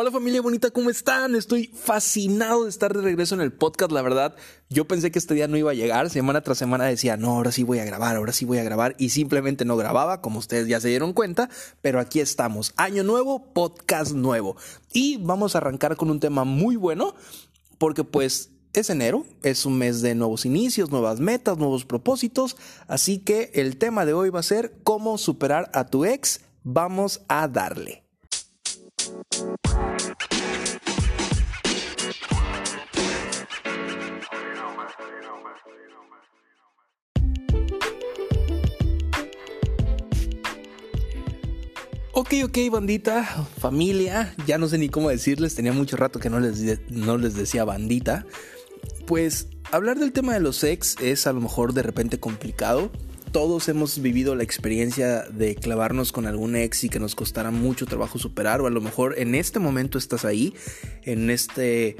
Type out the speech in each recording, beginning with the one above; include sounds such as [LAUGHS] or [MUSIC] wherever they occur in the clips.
Hola familia bonita, ¿cómo están? Estoy fascinado de estar de regreso en el podcast, la verdad. Yo pensé que este día no iba a llegar, semana tras semana decía, no, ahora sí voy a grabar, ahora sí voy a grabar y simplemente no grababa, como ustedes ya se dieron cuenta, pero aquí estamos. Año nuevo, podcast nuevo. Y vamos a arrancar con un tema muy bueno, porque pues es enero, es un mes de nuevos inicios, nuevas metas, nuevos propósitos, así que el tema de hoy va a ser cómo superar a tu ex. Vamos a darle. Ok, ok, bandita, familia, ya no sé ni cómo decirles, tenía mucho rato que no les, no les decía bandita. Pues hablar del tema de los ex es a lo mejor de repente complicado, todos hemos vivido la experiencia de clavarnos con algún ex y que nos costara mucho trabajo superar o a lo mejor en este momento estás ahí, en este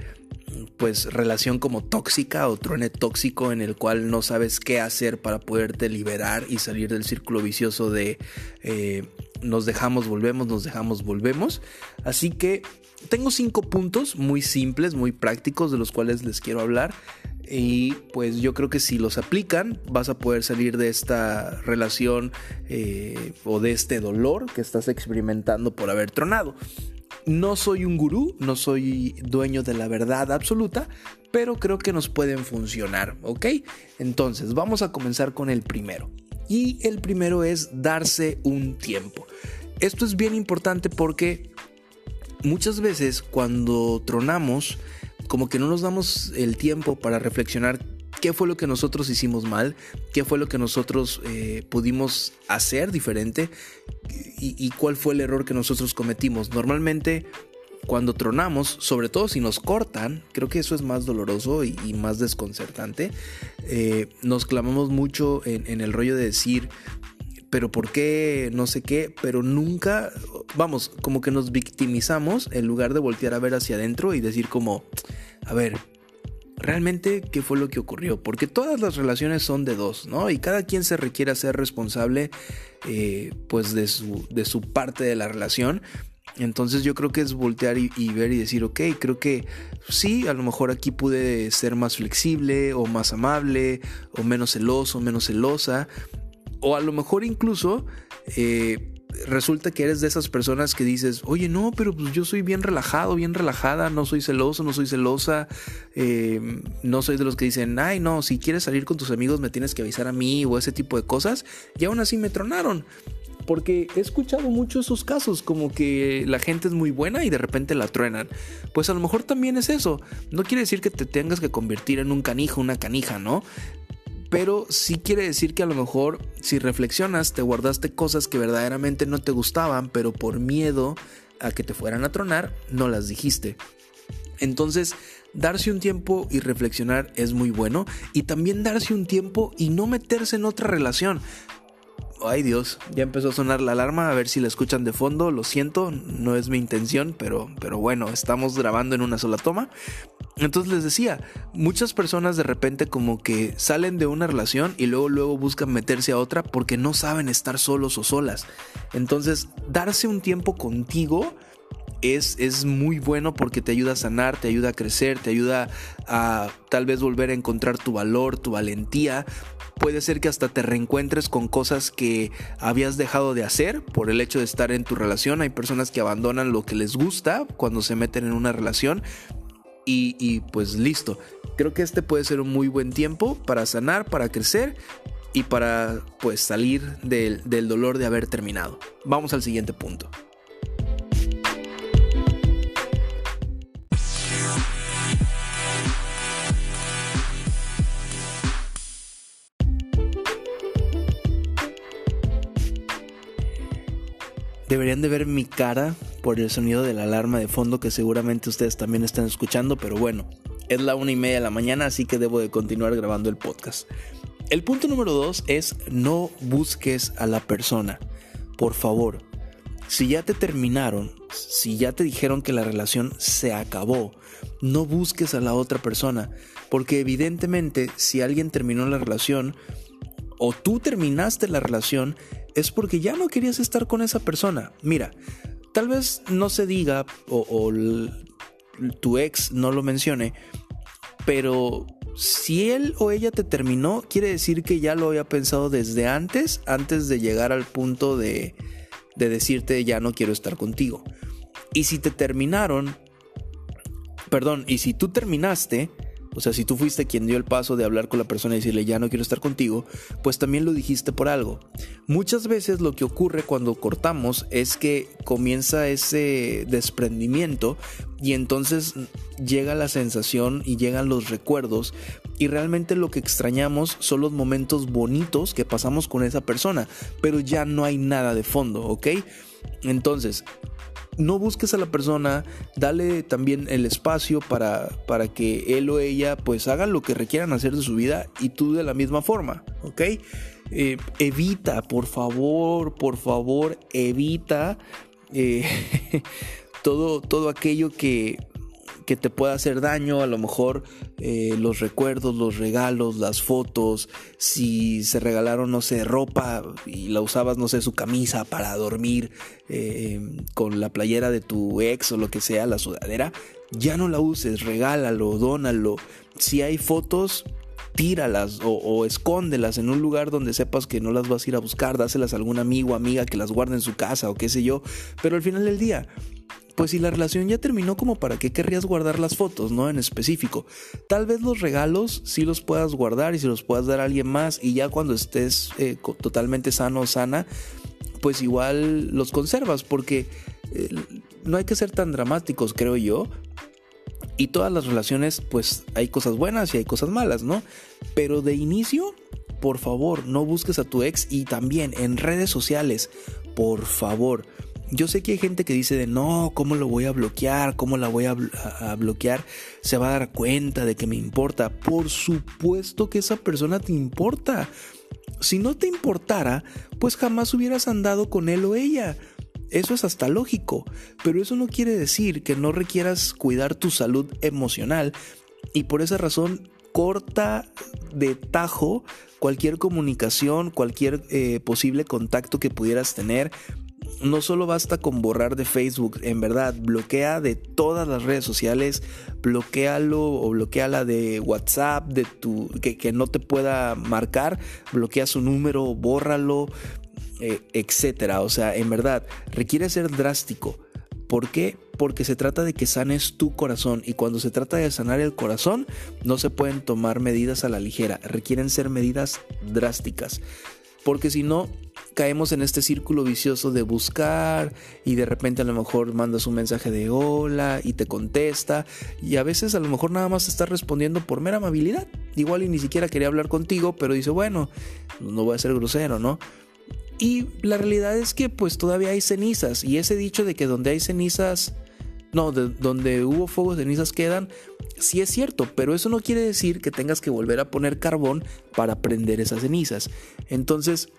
pues relación como tóxica o truene tóxico en el cual no sabes qué hacer para poderte liberar y salir del círculo vicioso de eh, nos dejamos, volvemos, nos dejamos, volvemos. Así que tengo cinco puntos muy simples, muy prácticos de los cuales les quiero hablar y pues yo creo que si los aplican vas a poder salir de esta relación eh, o de este dolor que estás experimentando por haber tronado. No soy un gurú, no soy dueño de la verdad absoluta, pero creo que nos pueden funcionar, ¿ok? Entonces vamos a comenzar con el primero. Y el primero es darse un tiempo. Esto es bien importante porque muchas veces cuando tronamos, como que no nos damos el tiempo para reflexionar qué fue lo que nosotros hicimos mal, qué fue lo que nosotros eh, pudimos hacer diferente y, cuál fue el error que nosotros cometimos. Normalmente cuando tronamos, sobre todo si nos cortan, creo que eso es más doloroso y, más desconcertante, eh, nos clamamos mucho en, el rollo de decir, pero ¿por qué? No sé qué, pero nunca, vamos, como que nos victimizamos en lugar de voltear a ver hacia adentro y decir como, a ver, realmente qué fue lo que ocurrió, porque todas las relaciones son de dos, ¿no? Y cada quien se requiere ser responsable, eh, pues, de su, de su parte de la relación. Entonces yo creo que es voltear y, y, ver y decir, ok, creo que sí, a lo mejor aquí pude ser más flexible o más amable o menos celoso, menos celosa, o a lo mejor incluso eh, resulta que eres de esas personas que dices, oye, no, pero pues yo soy bien relajado, bien relajada, no soy celoso, no soy celosa, eh, no soy de los que dicen, ay, no, si quieres salir con tus amigos me tienes que avisar a mí o ese tipo de cosas, y aún así me tronaron. Porque he escuchado mucho esos casos, como que la gente es muy buena y de repente la truenan. Pues a lo mejor también es eso. No quiere decir que te tengas que convertir en un canijo, una canija, ¿no? Pero sí quiere decir que a lo mejor si reflexionas te guardaste cosas que verdaderamente no te gustaban, pero por miedo a que te fueran a tronar, no las dijiste. Entonces, darse un tiempo y reflexionar es muy bueno y también darse un tiempo y no meterse en otra relación. Ay Dios, ya empezó a sonar la alarma, a ver si la escuchan de fondo, lo siento, no es mi intención, pero, pero bueno, estamos grabando en una sola toma. Entonces les decía, muchas personas de repente como que salen de una relación y luego luego buscan meterse a otra porque no saben estar solos o solas. Entonces, darse un tiempo contigo es, es, muy bueno porque te ayuda a sanar, te ayuda a crecer, te ayuda a tal vez volver a encontrar tu valor, tu valentía. Puede ser que hasta te reencuentres con cosas que habías dejado de hacer por el hecho de estar en tu relación. Hay personas que abandonan lo que les gusta cuando se meten en una relación y, pues listo. Creo que este puede ser un muy buen tiempo para sanar, para crecer y para pues salir del, del dolor de haber terminado. Vamos al siguiente punto. Deberían de ver mi cara por el sonido de la alarma de fondo que seguramente ustedes también están escuchando, pero bueno, es la una y media de la mañana, así que debo de continuar grabando el podcast. El punto número dos es no busques a la persona. Por favor, si ya te terminaron, si ya te dijeron que la relación se acabó, no busques a la otra persona, porque evidentemente si alguien terminó la relación o tú terminaste la relación, es porque ya no querías estar con esa persona. Mira, tal vez no se diga o, tu ex no lo mencione, pero si él o ella te terminó, quiere decir que ya lo había pensado desde antes, antes de llegar al punto de, de decirte ya no quiero estar contigo. Y si te terminaron, perdón, y si tú terminaste, o sea, si tú fuiste quien dio el paso de hablar con la persona y decirle ya no quiero estar contigo, pues también lo dijiste por algo. Muchas veces lo que ocurre cuando cortamos es que comienza ese desprendimiento y entonces llega la sensación y llegan los recuerdos y realmente lo que extrañamos son los momentos bonitos que pasamos con esa persona, pero ya no hay nada de fondo, ¿ok? Entonces, no busques a la persona, dale también el espacio para, para que él o ella pues hagan lo que requieran hacer de su vida y tú de la misma forma, ¿ok? Eh, evita, por favor, por favor, evita eh, [LAUGHS] todo, todo aquello que, que te pueda hacer daño, a lo mejor eh, los recuerdos, los regalos, las fotos, si se regalaron, no sé, ropa y la usabas, no sé, su camisa para dormir eh, con la playera de tu ex o lo que sea, la sudadera, ya no la uses, regálalo, dónalo. Si hay fotos, tíralas o, o, escóndelas en un lugar donde sepas que no las vas a ir a buscar, dáselas a algún amigo o amiga que las guarde en su casa o qué sé yo. Pero al final del día, pues si la relación ya terminó, como para qué querrías guardar las fotos, ¿no? En específico. Tal vez los regalos sí los puedas guardar y si los puedas dar a alguien más y ya cuando estés eh, totalmente sano o sana, pues igual los conservas porque eh, no hay que ser tan dramáticos, creo yo. Y todas las relaciones, pues hay cosas buenas y hay cosas malas, ¿no? Pero de inicio, por favor, no busques a tu ex y también en redes sociales, por favor yo sé que hay gente que dice de no, ¿cómo lo voy a bloquear? ¿Cómo la voy a, bloquear? Se va a dar cuenta de que me importa. Por supuesto que esa persona te importa. Si no te importara, pues jamás hubieras andado con él o ella. Eso es hasta lógico, pero eso no quiere decir que no requieras cuidar tu salud emocional y por esa razón corta de tajo cualquier comunicación, cualquier eh, posible contacto que pudieras tener no solo basta con borrar de Facebook, en verdad, bloquea de todas las redes sociales, bloquealo o bloqueala de WhatsApp, de tu, que, no te pueda marcar, bloquea su número, bórralo, eh, etcétera. O sea, en verdad, requiere ser drástico. ¿Por qué? Porque se trata de que sanes tu corazón y cuando se trata de sanar el corazón no se pueden tomar medidas a la ligera, requieren ser medidas drásticas. Porque si no, caemos en este círculo vicioso de buscar y de repente a lo mejor mandas un mensaje de hola y te contesta y a veces a lo mejor nada más está respondiendo por mera amabilidad. Igual y ni siquiera quería hablar contigo, pero dice, bueno, no voy a ser grosero, ¿no? Y la realidad es que pues todavía hay cenizas y ese dicho de que donde hay cenizas, no, de, donde hubo fuego cenizas quedan, sí es cierto, pero eso no quiere decir que tengas que volver a poner carbón para prender esas cenizas. Entonces,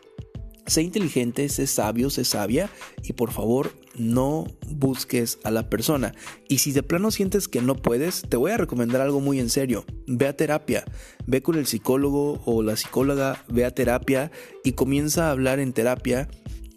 Sé inteligente, sé sabio, sé sabia y por favor no busques a la persona. Y si de plano sientes que no puedes, te voy a recomendar algo muy en serio. Ve a terapia, ve con el psicólogo o la psicóloga, ve a terapia y comienza a hablar en terapia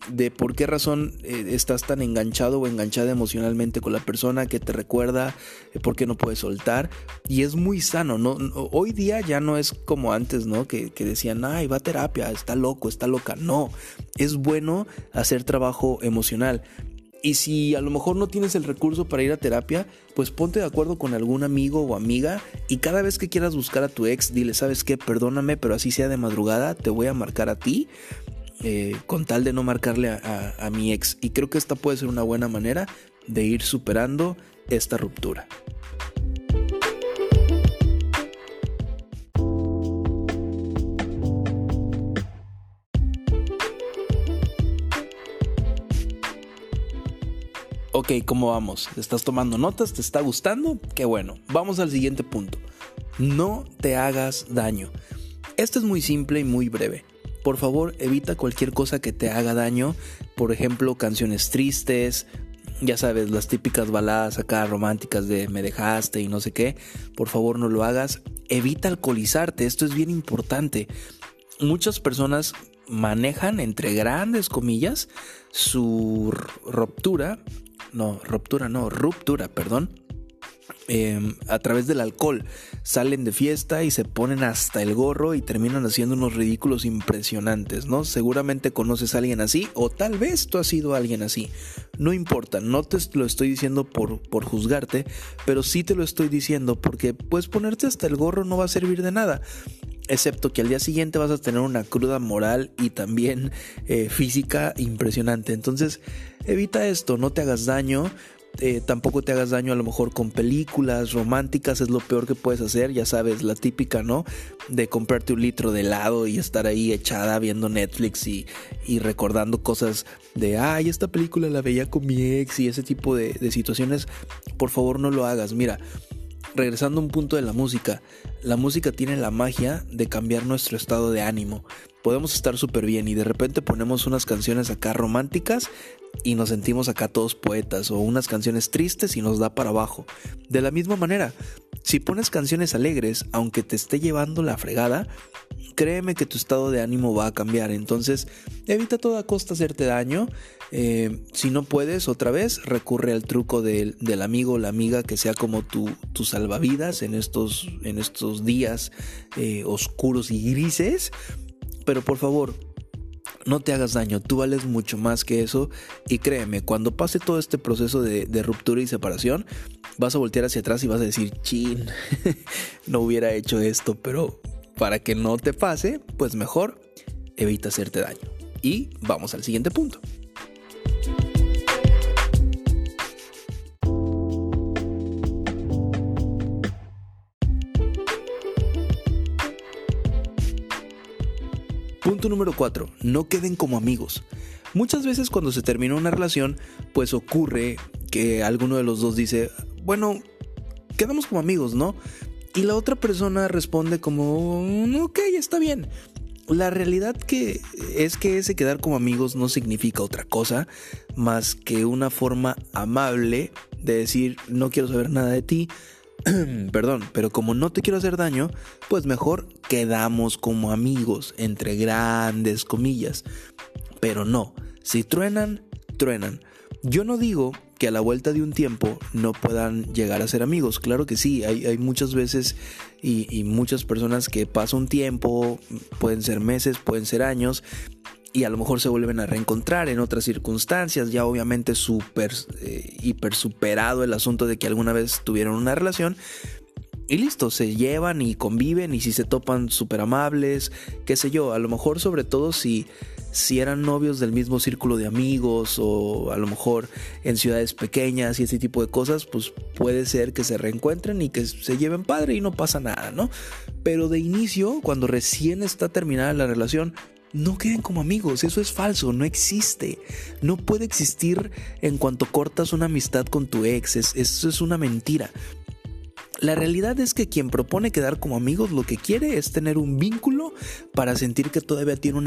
de por qué razón eh, estás tan enganchado o enganchada emocionalmente con la persona que te recuerda, eh, por qué no puedes soltar. Y es muy sano, ¿no? Hoy día ya no es como antes, ¿no? Que, que decían, ay, va a terapia, está loco, está loca. No, es bueno hacer trabajo emocional. Y si a lo mejor no tienes el recurso para ir a terapia, pues ponte de acuerdo con algún amigo o amiga y cada vez que quieras buscar a tu ex, dile, ¿sabes qué? Perdóname, pero así sea de madrugada, te voy a marcar a ti eh, con tal de no marcarle a, mi ex. Y creo que esta puede ser una buena manera de ir superando esta ruptura. Ok, ¿cómo vamos? ¿Te estás tomando notas? ¿Te está gustando? Qué bueno. Vamos al siguiente punto. No te hagas daño. Esto es muy simple y muy breve por favor evita cualquier cosa que te haga daño, por ejemplo canciones tristes, ya sabes, las típicas baladas acá románticas de me dejaste y no sé qué, por favor no lo hagas, evita alcoholizarte, esto es bien importante. Muchas personas manejan entre grandes comillas su ruptura no, ruptura, no, ruptura, perdón, Em, a través del alcohol. Salen de fiesta y se ponen hasta el gorro y terminan haciendo unos ridículos impresionantes, ¿no? Seguramente conoces a alguien así o tal vez tú has sido alguien así. No importa, no te lo estoy diciendo por, por juzgarte, pero sí te lo estoy diciendo porque pues ponerte hasta el gorro no va a servir de nada excepto que al día siguiente vas a tener una cruda moral y también eh, física impresionante. Entonces, evita esto, no te hagas daño, eh, tampoco te hagas daño a lo mejor con películas románticas, es lo peor que puedes hacer, ya sabes, la típica, ¿no? De comprarte un litro de helado y estar ahí echada viendo Netflix y, recordando cosas de, ay, esta película la veía con mi ex y ese tipo de, de situaciones, por favor no lo hagas, mira. Regresando a un punto de la música, la música tiene la magia de cambiar nuestro estado de ánimo. Podemos estar súper bien y de repente ponemos unas canciones acá románticas y nos sentimos acá todos poetas o unas canciones tristes y nos da para abajo. De la misma manera, si pones canciones alegres, aunque te esté llevando la fregada, créeme que tu estado de ánimo va a cambiar. Entonces, evita a toda costa hacerte daño. Eh, si no puedes, otra vez, recurre al truco del, amigo o la amiga que sea como tu, tu salvavidas en estos, en estos días eh, oscuros y grises. Pero por favor, no te hagas daño, tú vales mucho más que eso y créeme, cuando pase todo este proceso de, ruptura y separación, vas a voltear hacia atrás y vas a decir, chin, [LAUGHS] no hubiera hecho esto, pero para que no te pase, pues mejor evita hacerte daño. Y vamos al siguiente punto. Punto número 4. No queden como amigos. Muchas veces cuando se termina una relación, pues ocurre que alguno de los dos dice, bueno, quedamos como amigos, ¿no? Y la otra persona responde como, mm, ok, está bien. La realidad que es que ese quedar como amigos no significa otra cosa más que una forma amable de decir no quiero saber nada de ti, [CLEARS THROAT] Perdón, pero como no te quiero hacer daño, pues mejor quedamos como amigos, entre grandes comillas. Pero no, si truenan, truenan. Yo no digo que a la vuelta de un tiempo no puedan llegar a ser amigos. Claro que sí, hay, muchas veces y, muchas personas que pasa un tiempo, pueden ser meses, pueden ser años, y a lo mejor se vuelven a reencontrar en otras circunstancias, ya obviamente súper, eh, hiper superado el asunto de que alguna vez tuvieron una relación. Y listo, se llevan y conviven y si se topan súper amables, qué sé yo, a lo mejor sobre todo si, si eran novios del mismo círculo de amigos o a lo mejor en ciudades pequeñas y ese tipo de cosas, pues puede ser que se reencuentren y que se lleven padre y no pasa nada, ¿no? Pero de inicio, cuando recién está terminada la relación, no queden como amigos, eso es falso, no existe. No puede existir en cuanto cortas una amistad con tu ex, eso es una mentira. La realidad es que quien propone quedar como amigos lo que quiere es tener un vínculo para sentir que todavía tiene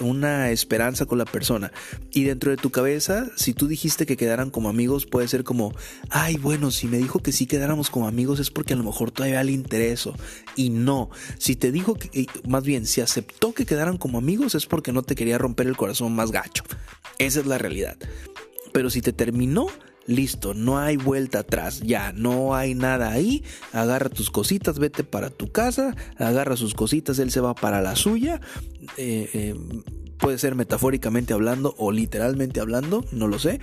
una, esperanza con la persona. Y dentro de tu cabeza, si tú dijiste que quedaran como amigos, puede ser como, ay, bueno, si me dijo que sí quedáramos como amigos es porque a lo mejor todavía le intereso. Y no, si te dijo que, más bien, si aceptó que quedaran como amigos es porque no te quería romper el corazón más gacho. Esa es la realidad. Pero si te terminó, listo, no hay vuelta atrás, ya, no hay nada ahí, agarra tus cositas, vete para tu casa, agarra sus cositas, él se va para la suya, eh, eh, puede ser metafóricamente hablando o literalmente hablando, no lo sé,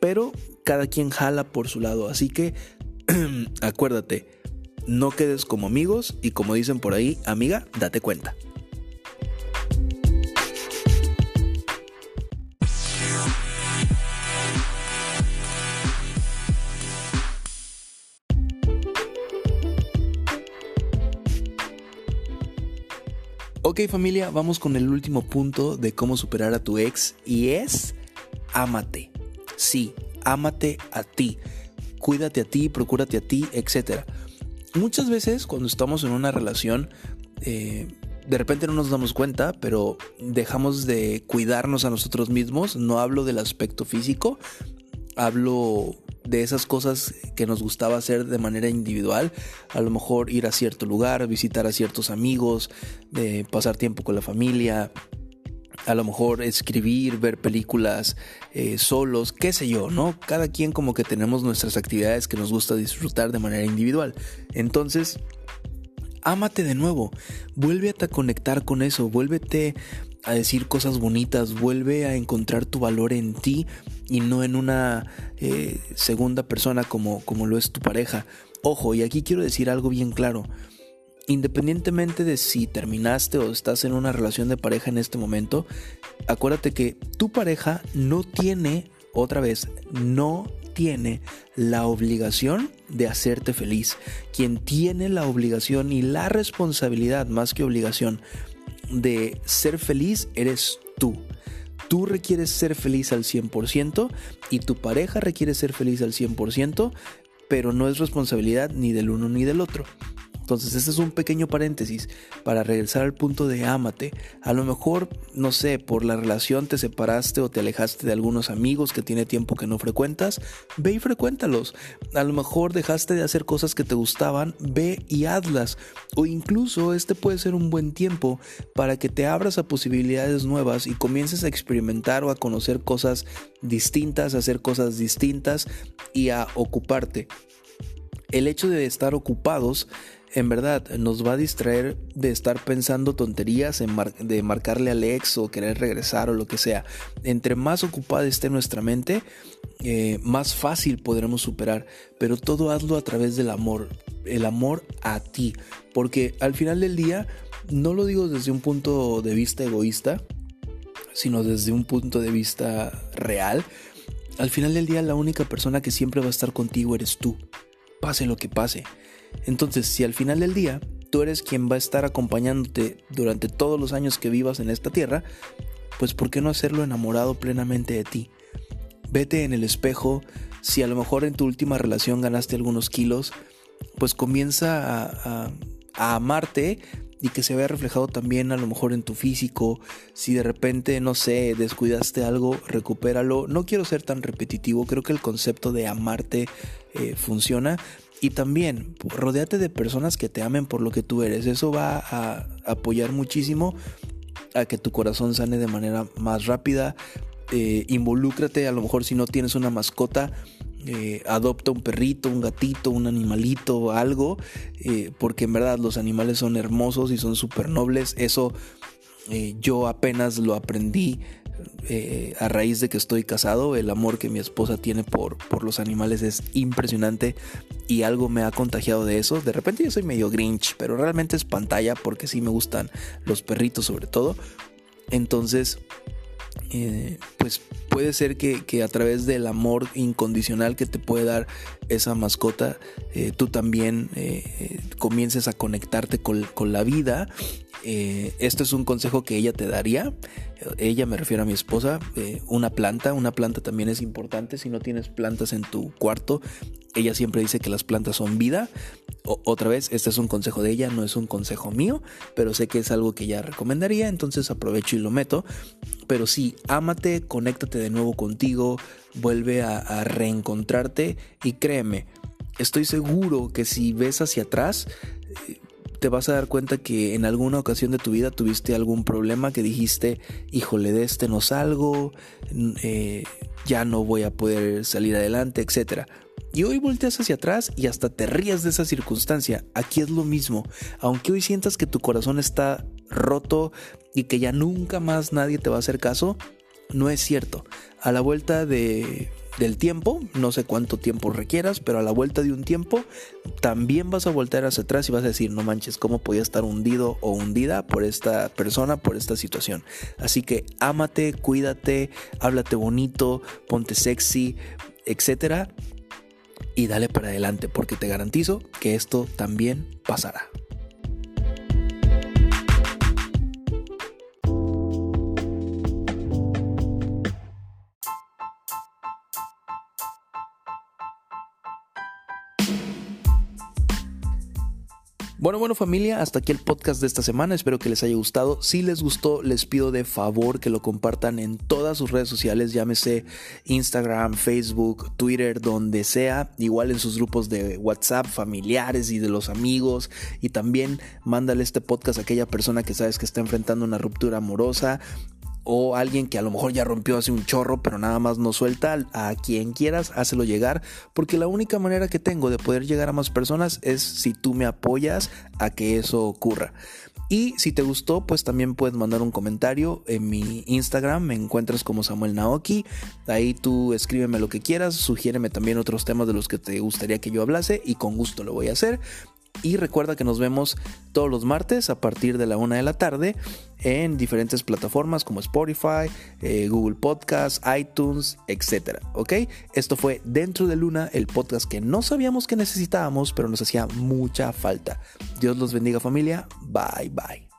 pero cada quien jala por su lado, así que [CLEARS THROAT] acuérdate, no quedes como amigos y como dicen por ahí, amiga, date cuenta. Ok familia, vamos con el último punto de cómo superar a tu ex y es ámate. Sí, ámate a ti. Cuídate a ti, procúrate a ti, etc. Muchas veces cuando estamos en una relación, eh, de repente no nos damos cuenta, pero dejamos de cuidarnos a nosotros mismos. No hablo del aspecto físico, hablo de esas cosas que nos gustaba hacer de manera individual, a lo mejor ir a cierto lugar, visitar a ciertos amigos, de pasar tiempo con la familia, a lo mejor escribir, ver películas eh, solos, qué sé yo, ¿no? Cada quien como que tenemos nuestras actividades que nos gusta disfrutar de manera individual. Entonces, ámate de nuevo, vuélvete a conectar con eso, vuélvete a decir cosas bonitas, vuelve a encontrar tu valor en ti y no en una eh, segunda persona como, como lo es tu pareja. Ojo, y aquí quiero decir algo bien claro. Independientemente de si terminaste o estás en una relación de pareja en este momento, acuérdate que tu pareja no tiene, otra vez, no tiene la obligación de hacerte feliz. Quien tiene la obligación y la responsabilidad, más que obligación, de ser feliz eres tú. Tú requieres ser feliz al 100% y tu pareja requiere ser feliz al 100%, pero no es responsabilidad ni del uno ni del otro. Entonces, este es un pequeño paréntesis para regresar al punto de ámate. A lo mejor, no sé, por la relación te separaste o te alejaste de algunos amigos que tiene tiempo que no frecuentas, ve y frecuéntalos. A lo mejor dejaste de hacer cosas que te gustaban, ve y hazlas. O incluso este puede ser un buen tiempo para que te abras a posibilidades nuevas y comiences a experimentar o a conocer cosas distintas, a hacer cosas distintas y a ocuparte. El hecho de estar ocupados en verdad nos va a distraer de estar pensando tonterías, de marcarle al ex o querer regresar o lo que sea. Entre más ocupada esté nuestra mente, eh, más fácil podremos superar. Pero todo hazlo a través del amor, el amor a ti. Porque al final del día, no lo digo desde un punto de vista egoísta, sino desde un punto de vista real. Al final del día, la única persona que siempre va a estar contigo eres tú. Pase lo que pase. Entonces, si al final del día tú eres quien va a estar acompañándote durante todos los años que vivas en esta tierra, pues ¿por qué no hacerlo enamorado plenamente de ti? Vete en el espejo, si a lo mejor en tu última relación ganaste algunos kilos, pues comienza a, a amarte y que se vea reflejado también a lo mejor en tu físico. Si de repente, no sé, descuidaste algo, recupéralo. No quiero ser tan repetitivo, creo que el concepto de amarte eh, funciona. Y también, rodeate de personas que te amen por lo que tú eres. Eso va a apoyar muchísimo a que tu corazón sane de manera más rápida. Eh, involúcrate, a lo mejor si no tienes una mascota, eh, adopta un perrito, un gatito, un animalito, algo, eh, porque en verdad los animales son hermosos y son súper nobles. Eso eh, yo apenas lo aprendí a raíz de que estoy casado. El amor que mi esposa tiene por, por los animales es impresionante y algo me ha contagiado de eso. De repente yo soy medio grinch, pero realmente es pantalla porque sí me gustan los perritos sobre todo. Entonces eh, pues puede ser que, a través del amor incondicional que te puede dar esa mascota, eh, tú también eh, comiences a conectarte con, con la vida. Esto es un consejo que ella te daría. Ella me refiero a mi esposa. una planta, una planta también es importante. Si no tienes plantas en tu cuarto, ella siempre dice que las plantas son vida. otra vez, este es un consejo de ella, no es un consejo mío, pero sé que es algo que ella recomendaría, entonces aprovecho y lo meto. Pero sí, ámate, conéctate de nuevo contigo, vuelve a, reencontrarte y créeme, estoy seguro que si ves hacia atrás, eh, te vas a dar cuenta que en alguna ocasión de tu vida tuviste algún problema que dijiste, híjole, de este no salgo, eh, ya no voy a poder salir adelante, etc. Y hoy volteas hacia atrás y hasta te rías de esa circunstancia. Aquí es lo mismo. Aunque hoy sientas que tu corazón está roto y que ya nunca más nadie te va a hacer caso, no es cierto. A la vuelta de, del tiempo, no sé cuánto tiempo requieras, pero a la vuelta de un tiempo también vas a voltear hacia atrás y vas a decir, no manches, ¿cómo podía estar hundido o hundida por esta persona, por esta situación? Así que ámate, cuídate, háblate bonito, ponte sexy, etcétera y dale para adelante porque te garantizo que esto también pasará. Bueno, bueno familia, hasta aquí el podcast de esta semana, espero que les haya gustado. Si les gustó, les pido de favor que lo compartan en todas sus redes sociales, llámese Instagram, Facebook, Twitter, donde sea, igual en sus grupos de WhatsApp, familiares y de los amigos. Y también mándale este podcast a aquella persona que sabes que está enfrentando una ruptura amorosa o alguien que a lo mejor ya rompió hace un chorro, pero nada más no suelta, a quien quieras, hácelo llegar, porque la única manera que tengo de poder llegar a más personas es si tú me apoyas a que eso ocurra. Y si te gustó, pues también puedes mandar un comentario en mi Instagram, me encuentras como Samuel Naoki, ahí tú escríbeme lo que quieras, sugiéreme también otros temas de los que te gustaría que yo hablase y con gusto lo voy a hacer. Y recuerda que nos vemos todos los martes a partir de la una de la tarde en diferentes plataformas como Spotify, eh, Google Podcasts, iTunes, etc. ¿Ok? Esto fue Dentro de Luna, el podcast que no sabíamos que necesitábamos, pero nos hacía mucha falta. Dios los bendiga familia. Bye bye.